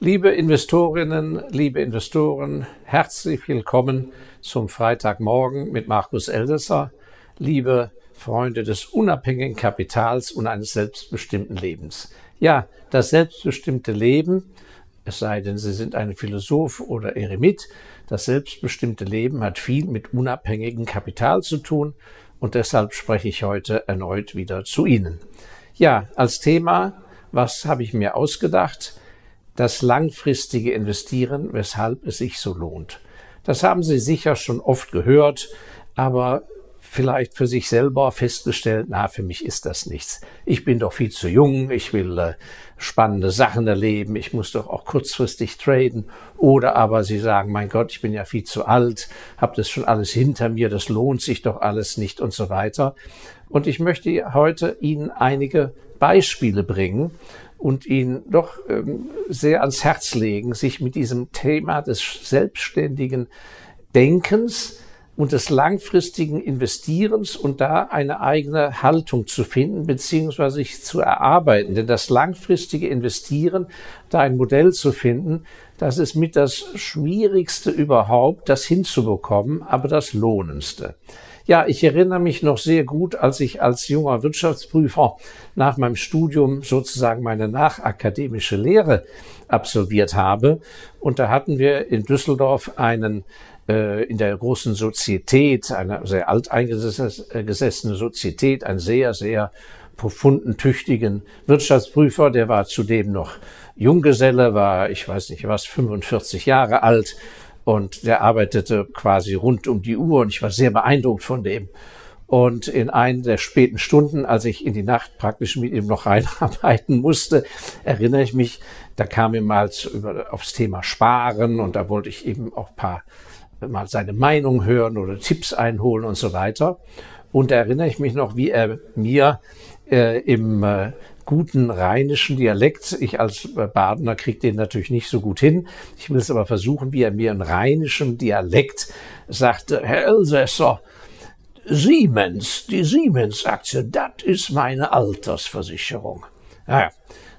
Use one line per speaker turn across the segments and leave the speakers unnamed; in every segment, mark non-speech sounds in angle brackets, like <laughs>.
Liebe Investorinnen, liebe Investoren, herzlich willkommen zum Freitagmorgen mit Markus Eldesser. Liebe Freunde des unabhängigen Kapitals und eines selbstbestimmten Lebens. Ja, das selbstbestimmte Leben, es sei denn, Sie sind ein Philosoph oder Eremit, das selbstbestimmte Leben hat viel mit unabhängigem Kapital zu tun und deshalb spreche ich heute erneut wieder zu Ihnen. Ja, als Thema, was habe ich mir ausgedacht? Das langfristige Investieren, weshalb es sich so lohnt. Das haben Sie sicher schon oft gehört, aber vielleicht für sich selber festgestellt, na, für mich ist das nichts. Ich bin doch viel zu jung, ich will äh, spannende Sachen erleben, ich muss doch auch kurzfristig traden. Oder aber Sie sagen, mein Gott, ich bin ja viel zu alt, habe das schon alles hinter mir, das lohnt sich doch alles nicht und so weiter. Und ich möchte heute Ihnen einige Beispiele bringen und Ihnen doch ähm, sehr ans Herz legen, sich mit diesem Thema des selbstständigen Denkens, und des langfristigen Investierens und da eine eigene Haltung zu finden beziehungsweise sich zu erarbeiten. Denn das langfristige Investieren, da ein Modell zu finden, das ist mit das Schwierigste überhaupt, das hinzubekommen, aber das Lohnendste. Ja, ich erinnere mich noch sehr gut, als ich als junger Wirtschaftsprüfer nach meinem Studium sozusagen meine nachakademische Lehre absolviert habe. Und da hatten wir in Düsseldorf einen äh, in der großen Sozietät, eine sehr alteingesessene Sozietät, einen sehr, sehr profunden, tüchtigen Wirtschaftsprüfer, der war zudem noch Junggeselle, war, ich weiß nicht was, 45 Jahre alt und der arbeitete quasi rund um die Uhr und ich war sehr beeindruckt von dem. Und in einen der späten Stunden, als ich in die Nacht praktisch mit ihm noch <laughs> reinarbeiten musste, erinnere ich mich, da kam er mal über, aufs Thema Sparen und da wollte ich eben auch paar mal seine Meinung hören oder Tipps einholen und so weiter. Und da erinnere ich mich noch, wie er mir äh, im äh, guten rheinischen Dialekt, ich als äh, Badener kriege den natürlich nicht so gut hin, ich will es aber versuchen, wie er mir im rheinischen Dialekt sagte, Herr Elsässer, Siemens, die Siemens-Aktie, das ist meine Altersversicherung. Naja,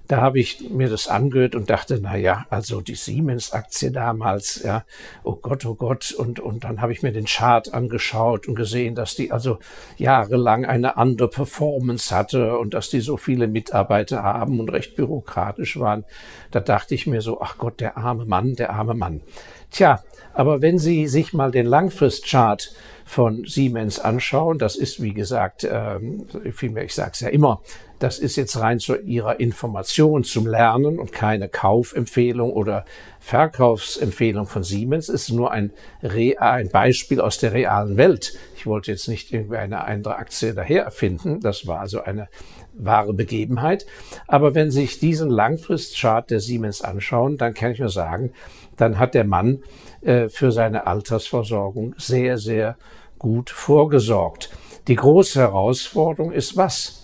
da habe ich mir das angehört und dachte, na ja, also die Siemens-Aktie damals, ja, oh Gott, oh Gott. Und, und dann habe ich mir den Chart angeschaut und gesehen, dass die also jahrelang eine andere Performance hatte und dass die so viele Mitarbeiter haben und recht bürokratisch waren. Da dachte ich mir so, ach Gott, der arme Mann, der arme Mann. Tja, aber wenn Sie sich mal den Langfristchart von Siemens anschauen, das ist wie gesagt, ähm, vielmehr, ich sage es ja immer, das ist jetzt rein zu Ihrer Information zum Lernen und keine Kaufempfehlung oder Verkaufsempfehlung von Siemens. Es ist nur ein, ein Beispiel aus der realen Welt. Ich wollte jetzt nicht irgendwie eine andere Aktie daher erfinden. Das war also eine wahre Begebenheit. Aber wenn Sie sich diesen Langfristchart der Siemens anschauen, dann kann ich nur sagen, dann hat der Mann äh, für seine Altersversorgung sehr, sehr gut vorgesorgt. Die große Herausforderung ist was?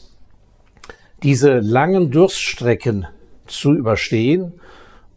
Diese langen Durststrecken zu überstehen,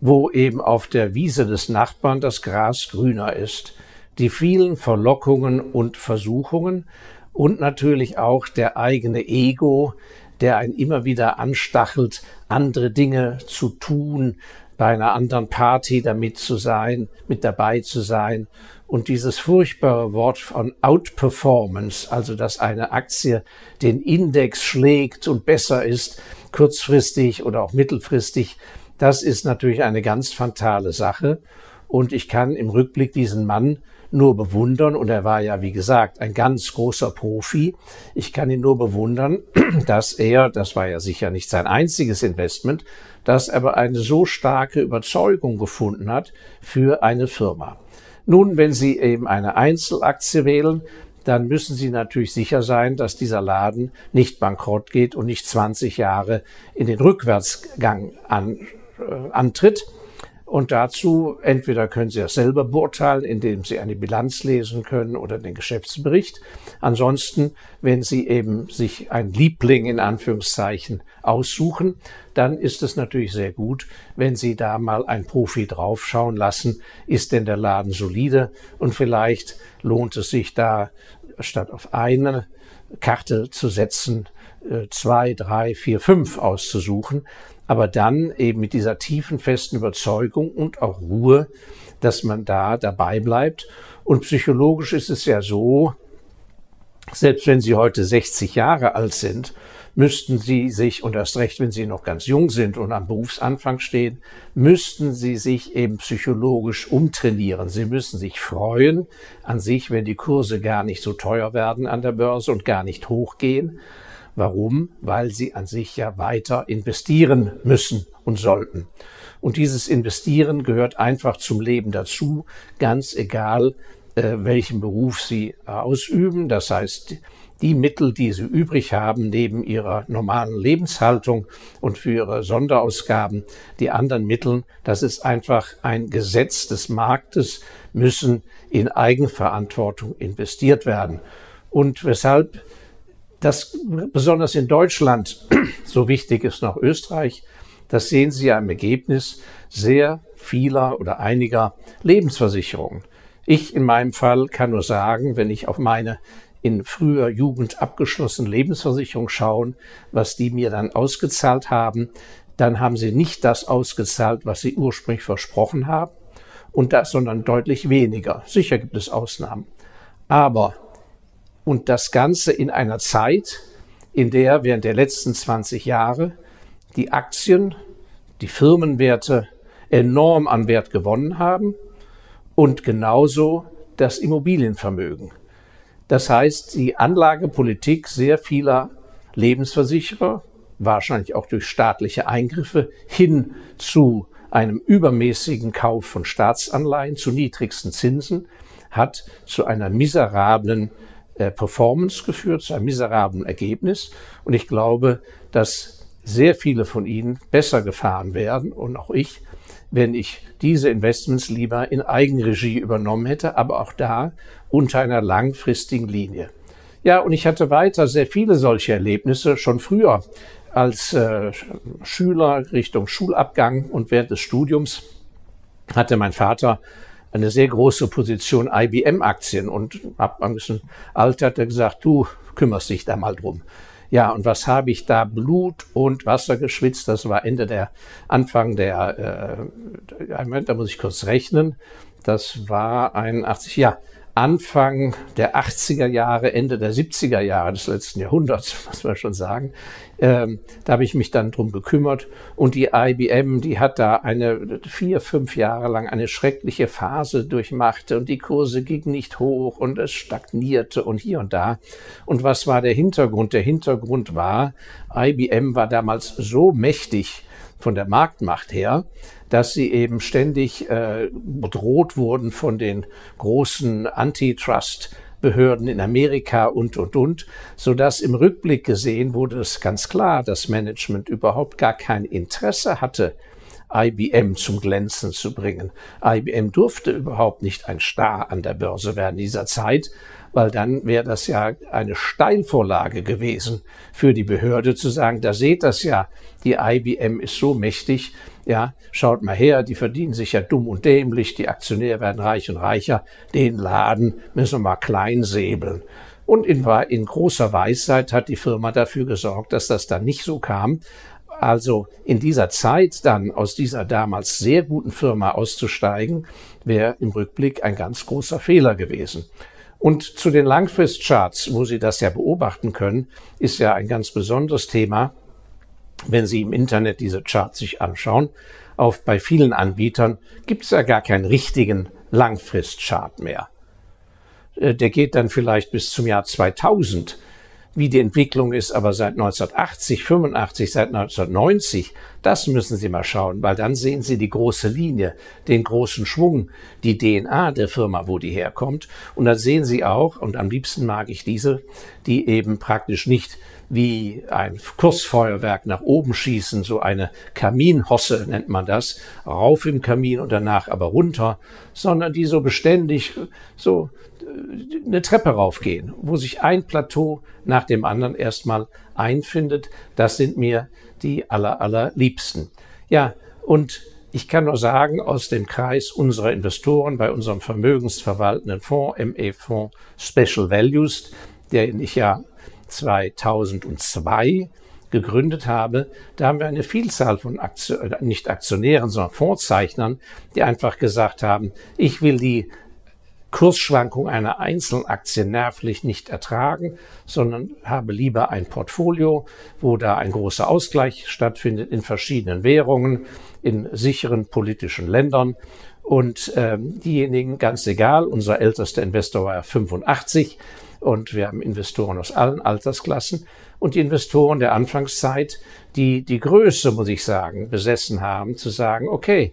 wo eben auf der Wiese des Nachbarn das Gras grüner ist, die vielen Verlockungen und Versuchungen und natürlich auch der eigene Ego, der einen immer wieder anstachelt, andere Dinge zu tun, bei einer anderen Party damit zu sein, mit dabei zu sein. Und dieses furchtbare Wort von Outperformance, also dass eine Aktie den Index schlägt und besser ist, kurzfristig oder auch mittelfristig, das ist natürlich eine ganz fatale Sache. Und ich kann im Rückblick diesen Mann nur bewundern, und er war ja, wie gesagt, ein ganz großer Profi. Ich kann ihn nur bewundern, <clears throat> dass er, das war ja sicher nicht sein einziges Investment, dass er aber eine so starke Überzeugung gefunden hat für eine Firma. Nun, wenn Sie eben eine Einzelaktie wählen, dann müssen Sie natürlich sicher sein, dass dieser Laden nicht bankrott geht und nicht 20 Jahre in den Rückwärtsgang an, äh, antritt. Und dazu entweder können Sie das selber beurteilen, indem Sie eine Bilanz lesen können oder den Geschäftsbericht. Ansonsten, wenn Sie eben sich ein Liebling in Anführungszeichen aussuchen, dann ist es natürlich sehr gut, wenn Sie da mal ein Profi draufschauen lassen. Ist denn der Laden solide? Und vielleicht lohnt es sich da statt auf eine Karte zu setzen, äh, zwei, drei, vier, fünf auszusuchen, aber dann eben mit dieser tiefen, festen Überzeugung und auch Ruhe, dass man da dabei bleibt. Und psychologisch ist es ja so, selbst wenn Sie heute 60 Jahre alt sind, müssten Sie sich, und erst recht, wenn Sie noch ganz jung sind und am Berufsanfang stehen, müssten Sie sich eben psychologisch umtrainieren. Sie müssen sich freuen an sich, wenn die Kurse gar nicht so teuer werden an der Börse und gar nicht hochgehen. Warum? Weil Sie an sich ja weiter investieren müssen und sollten. Und dieses Investieren gehört einfach zum Leben dazu, ganz egal, äh, welchen Beruf sie ausüben. Das heißt, die Mittel, die sie übrig haben, neben ihrer normalen Lebenshaltung und für ihre Sonderausgaben, die anderen Mittel, das ist einfach ein Gesetz des Marktes, müssen in Eigenverantwortung investiert werden. Und weshalb das besonders in Deutschland <clears throat> so wichtig ist, noch Österreich, das sehen Sie ja im Ergebnis sehr vieler oder einiger Lebensversicherungen. Ich in meinem Fall kann nur sagen, wenn ich auf meine in früher Jugend abgeschlossene Lebensversicherung schauen, was die mir dann ausgezahlt haben, dann haben sie nicht das ausgezahlt, was sie ursprünglich versprochen haben, und das, sondern deutlich weniger. Sicher gibt es Ausnahmen. Aber, und das Ganze in einer Zeit, in der während der letzten 20 Jahre die Aktien, die Firmenwerte enorm an Wert gewonnen haben und genauso das Immobilienvermögen. Das heißt, die Anlagepolitik sehr vieler Lebensversicherer, wahrscheinlich auch durch staatliche Eingriffe, hin zu einem übermäßigen Kauf von Staatsanleihen zu niedrigsten Zinsen, hat zu einer miserablen Performance geführt, zu einem miserablen Ergebnis. Und ich glaube, dass sehr viele von Ihnen besser gefahren werden und auch ich, wenn ich diese Investments lieber in Eigenregie übernommen hätte, aber auch da unter einer langfristigen Linie. Ja, und ich hatte weiter sehr viele solche Erlebnisse schon früher als äh, Schüler Richtung Schulabgang und während des Studiums hatte mein Vater eine sehr große Position IBM-Aktien und ab einem gewissen Alter hat er gesagt, du kümmerst dich da mal drum. Ja, und was habe ich da? Blut und Wasser geschwitzt. Das war Ende der, Anfang der, äh, Moment, da muss ich kurz rechnen. Das war 81, ja, Anfang der 80er Jahre, Ende der 70er Jahre des letzten Jahrhunderts, <laughs> muss man schon sagen. Ähm, da habe ich mich dann drum gekümmert. Und die IBM, die hat da eine vier, fünf Jahre lang eine schreckliche Phase durchmacht und die Kurse gingen nicht hoch und es stagnierte und hier und da. Und was war der Hintergrund? Der Hintergrund war, IBM war damals so mächtig von der Marktmacht her, dass sie eben ständig äh, bedroht wurden von den großen Antitrust Behörden in Amerika und, und, und, so dass im Rückblick gesehen wurde es ganz klar, dass Management überhaupt gar kein Interesse hatte, IBM zum Glänzen zu bringen. IBM durfte überhaupt nicht ein Star an der Börse werden dieser Zeit, weil dann wäre das ja eine Steilvorlage gewesen für die Behörde zu sagen, da seht das ja, die IBM ist so mächtig, ja, schaut mal her, die verdienen sich ja dumm und dämlich, die Aktionäre werden reich und reicher, den Laden müssen wir mal klein säbeln. Und in, in großer Weisheit hat die Firma dafür gesorgt, dass das dann nicht so kam. Also in dieser Zeit dann aus dieser damals sehr guten Firma auszusteigen, wäre im Rückblick ein ganz großer Fehler gewesen. Und zu den Langfristcharts, wo Sie das ja beobachten können, ist ja ein ganz besonderes Thema, wenn Sie im Internet diese Charts sich anschauen. Auf, bei vielen Anbietern gibt es ja gar keinen richtigen Langfristchart mehr. Äh, der geht dann vielleicht bis zum Jahr 2000 wie die Entwicklung ist, aber seit 1980, 85, seit 1990, das müssen Sie mal schauen, weil dann sehen Sie die große Linie, den großen Schwung, die DNA der Firma, wo die herkommt. Und dann sehen Sie auch, und am liebsten mag ich diese, die eben praktisch nicht wie ein Kursfeuerwerk nach oben schießen, so eine Kaminhosse nennt man das, rauf im Kamin und danach aber runter, sondern die so beständig so eine Treppe raufgehen, wo sich ein Plateau nach dem anderen erstmal einfindet. Das sind mir die aller, allerliebsten. Ja, und ich kann nur sagen, aus dem Kreis unserer Investoren bei unserem vermögensverwaltenden Fonds, ME-Fonds Special Values, den ich ja 2002 gegründet habe, da haben wir eine Vielzahl von Aktion, äh, nicht Aktionären, sondern Vorzeichnern, die einfach gesagt haben, ich will die Kursschwankung einer einzelnen Aktie nervlich nicht ertragen, sondern habe lieber ein Portfolio, wo da ein großer Ausgleich stattfindet in verschiedenen Währungen, in sicheren politischen Ländern. Und ähm, diejenigen, ganz egal, unser ältester Investor war 85 und wir haben Investoren aus allen Altersklassen und die Investoren der Anfangszeit, die die Größe, muss ich sagen, besessen haben, zu sagen, okay,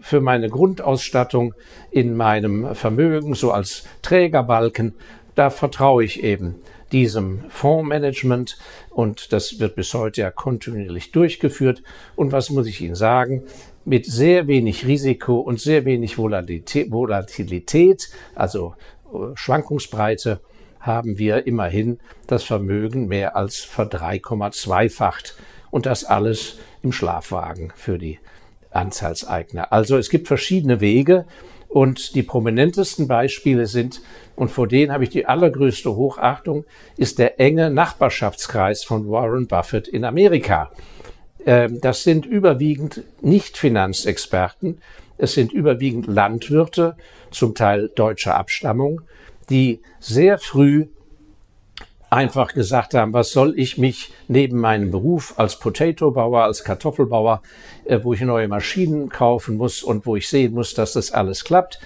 für meine Grundausstattung in meinem Vermögen, so als Trägerbalken, da vertraue ich eben diesem Fondsmanagement und das wird bis heute ja kontinuierlich durchgeführt. Und was muss ich Ihnen sagen? Mit sehr wenig Risiko und sehr wenig Volatilität, Volatilität also äh, Schwankungsbreite, haben wir immerhin das Vermögen mehr als ver3,2-facht. Und das alles im Schlafwagen für die Anteilseigner. Also es gibt verschiedene Wege und die prominentesten Beispiele sind, und vor denen habe ich die allergrößte Hochachtung, ist der enge Nachbarschaftskreis von Warren Buffett in Amerika. Ähm, das sind überwiegend nicht Finanzexperten, es sind überwiegend Landwirte, zum Teil deutscher Abstammung, die sehr früh einfach gesagt haben, was soll ich mich neben meinem Beruf als Potato-Bauer, als Kartoffelbauer, äh, wo ich neue Maschinen kaufen muss und wo ich sehen muss, dass das alles klappt,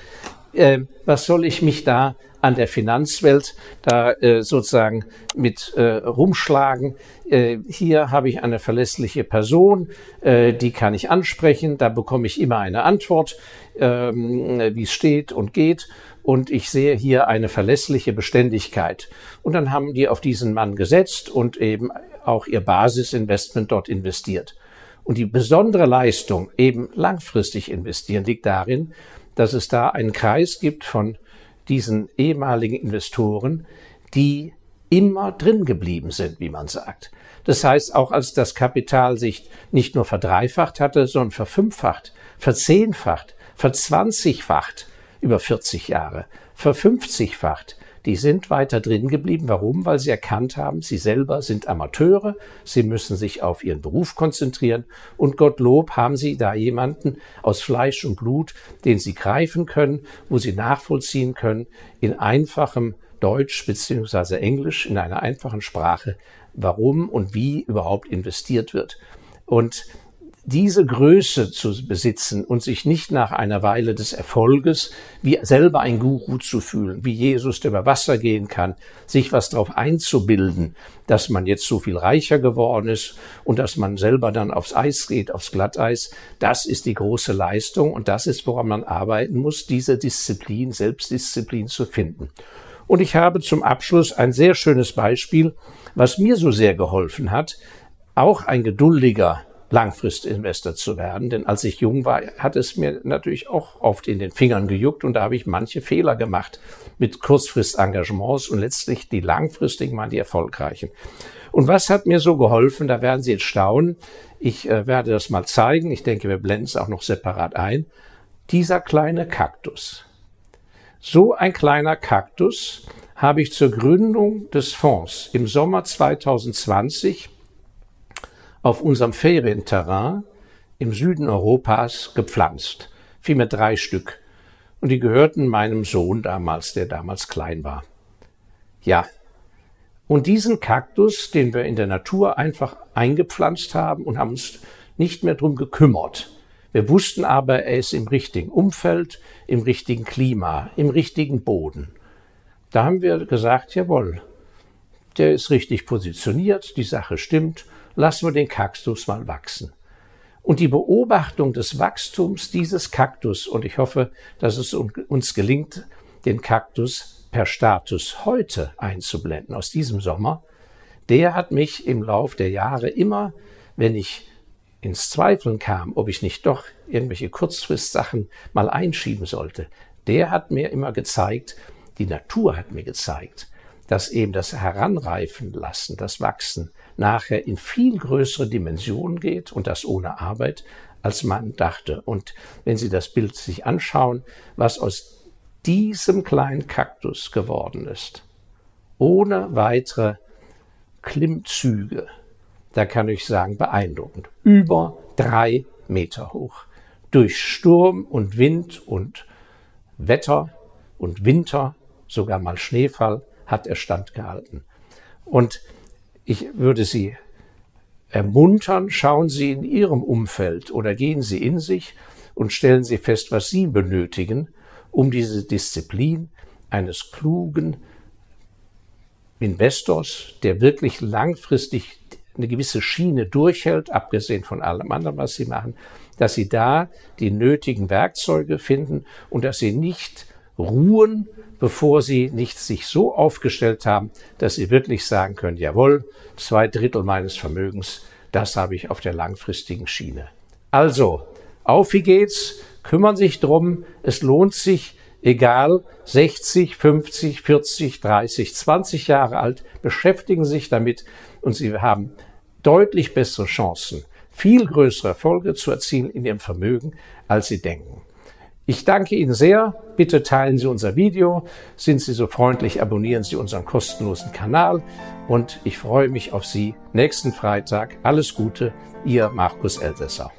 äh, was soll ich mich da an der Finanzwelt da äh, sozusagen mit äh, rumschlagen. Äh, hier habe ich eine verlässliche Person, äh, die kann ich ansprechen, da bekomme ich immer eine Antwort, ähm, wie es steht und geht und ich sehe hier eine verlässliche Beständigkeit. Und dann haben die auf diesen Mann gesetzt und eben auch ihr Basisinvestment dort investiert. Und die besondere Leistung, eben langfristig investieren, liegt darin, dass es da einen Kreis gibt von diesen ehemaligen Investoren, die immer drin geblieben sind, wie man sagt. Das heißt, auch als das Kapital sich nicht nur verdreifacht hatte, sondern verfünffacht, verzehnfacht, verzwanzigfacht, über 40 Jahre, verfünfzigfacht. Die sind weiter drin geblieben. Warum? Weil sie erkannt haben, sie selber sind Amateure, sie müssen sich auf ihren Beruf konzentrieren und Gottlob haben sie da jemanden aus Fleisch und Blut, den sie greifen können, wo sie nachvollziehen können, in einfachem Deutsch beziehungsweise Englisch, in einer einfachen Sprache, warum und wie überhaupt investiert wird. Und diese Größe zu besitzen und sich nicht nach einer Weile des Erfolges wie selber ein Guru zu fühlen, wie Jesus, der über Wasser gehen kann, sich was darauf einzubilden, dass man jetzt so viel reicher geworden ist und dass man selber dann aufs Eis geht, aufs Glatteis, das ist die große Leistung und das ist, woran man arbeiten muss, diese Disziplin, Selbstdisziplin zu finden. Und ich habe zum Abschluss ein sehr schönes Beispiel, was mir so sehr geholfen hat, auch ein geduldiger Langfristinvestor zu werden. Denn als ich jung war, hat es mir natürlich auch oft in den Fingern gejuckt und da habe ich manche Fehler gemacht mit Kurzfristengagements und letztlich die langfristigen waren die erfolgreichen. Und was hat mir so geholfen? Da werden Sie jetzt staunen. Ich äh, werde das mal zeigen. Ich denke, wir blenden es auch noch separat ein. Dieser kleine Kaktus. So ein kleiner Kaktus habe ich zur Gründung des Fonds im Sommer 2020 auf unserem Ferienterrain im Süden Europas gepflanzt. Vielmehr drei Stück. Und die gehörten meinem Sohn damals, der damals klein war. Ja. Und diesen Kaktus, den wir in der Natur einfach eingepflanzt haben und haben uns nicht mehr drum gekümmert. Wir wussten aber, er ist im richtigen Umfeld, im richtigen Klima, im richtigen Boden. Da haben wir gesagt, jawohl, der ist richtig positioniert, die Sache stimmt lassen wir den Kaktus mal wachsen. Und die Beobachtung des Wachstums dieses Kaktus, und ich hoffe, dass es uns gelingt, den Kaktus per Status heute einzublenden aus diesem Sommer, der hat mich im Lauf der Jahre immer, wenn ich ins Zweifeln kam, ob ich nicht doch irgendwelche Kurzfristsachen mal einschieben sollte, der hat mir immer gezeigt, die Natur hat mir gezeigt, dass eben das Heranreifen lassen, das Wachsen nachher in viel größere Dimensionen geht und das ohne Arbeit, als man dachte. Und wenn Sie das Bild sich anschauen, was aus diesem kleinen Kaktus geworden ist, ohne weitere Klimmzüge. Da kann ich sagen, beeindruckend. Über drei Meter hoch. Durch Sturm und Wind und Wetter und Winter, sogar mal Schneefall, hat er standgehalten. Und ich würde Sie ermuntern, schauen Sie in Ihrem Umfeld oder gehen Sie in sich und stellen Sie fest, was Sie benötigen, um diese Disziplin eines klugen Investors, der wirklich langfristig eine gewisse Schiene durchhält, abgesehen von allem anderen, was Sie machen, dass Sie da die nötigen Werkzeuge finden und dass Sie nicht ruhen, bevor Sie nicht sich so aufgestellt haben, dass Sie wirklich sagen können, jawohl, zwei Drittel meines Vermögens, das habe ich auf der langfristigen Schiene. Also, auf wie geht's, kümmern sich drum, es lohnt sich, egal 60, 50, 40, 30, 20 Jahre alt, beschäftigen sich damit und Sie haben deutlich bessere Chancen, viel größere Erfolge zu erzielen in Ihrem Vermögen, als Sie denken. Ich danke Ihnen sehr. Bitte teilen Sie unser Video. Sind Sie so freundlich, abonnieren Sie unseren kostenlosen Kanal. Und ich freue mich auf Sie nächsten Freitag. Alles Gute, Ihr Markus Elsässer.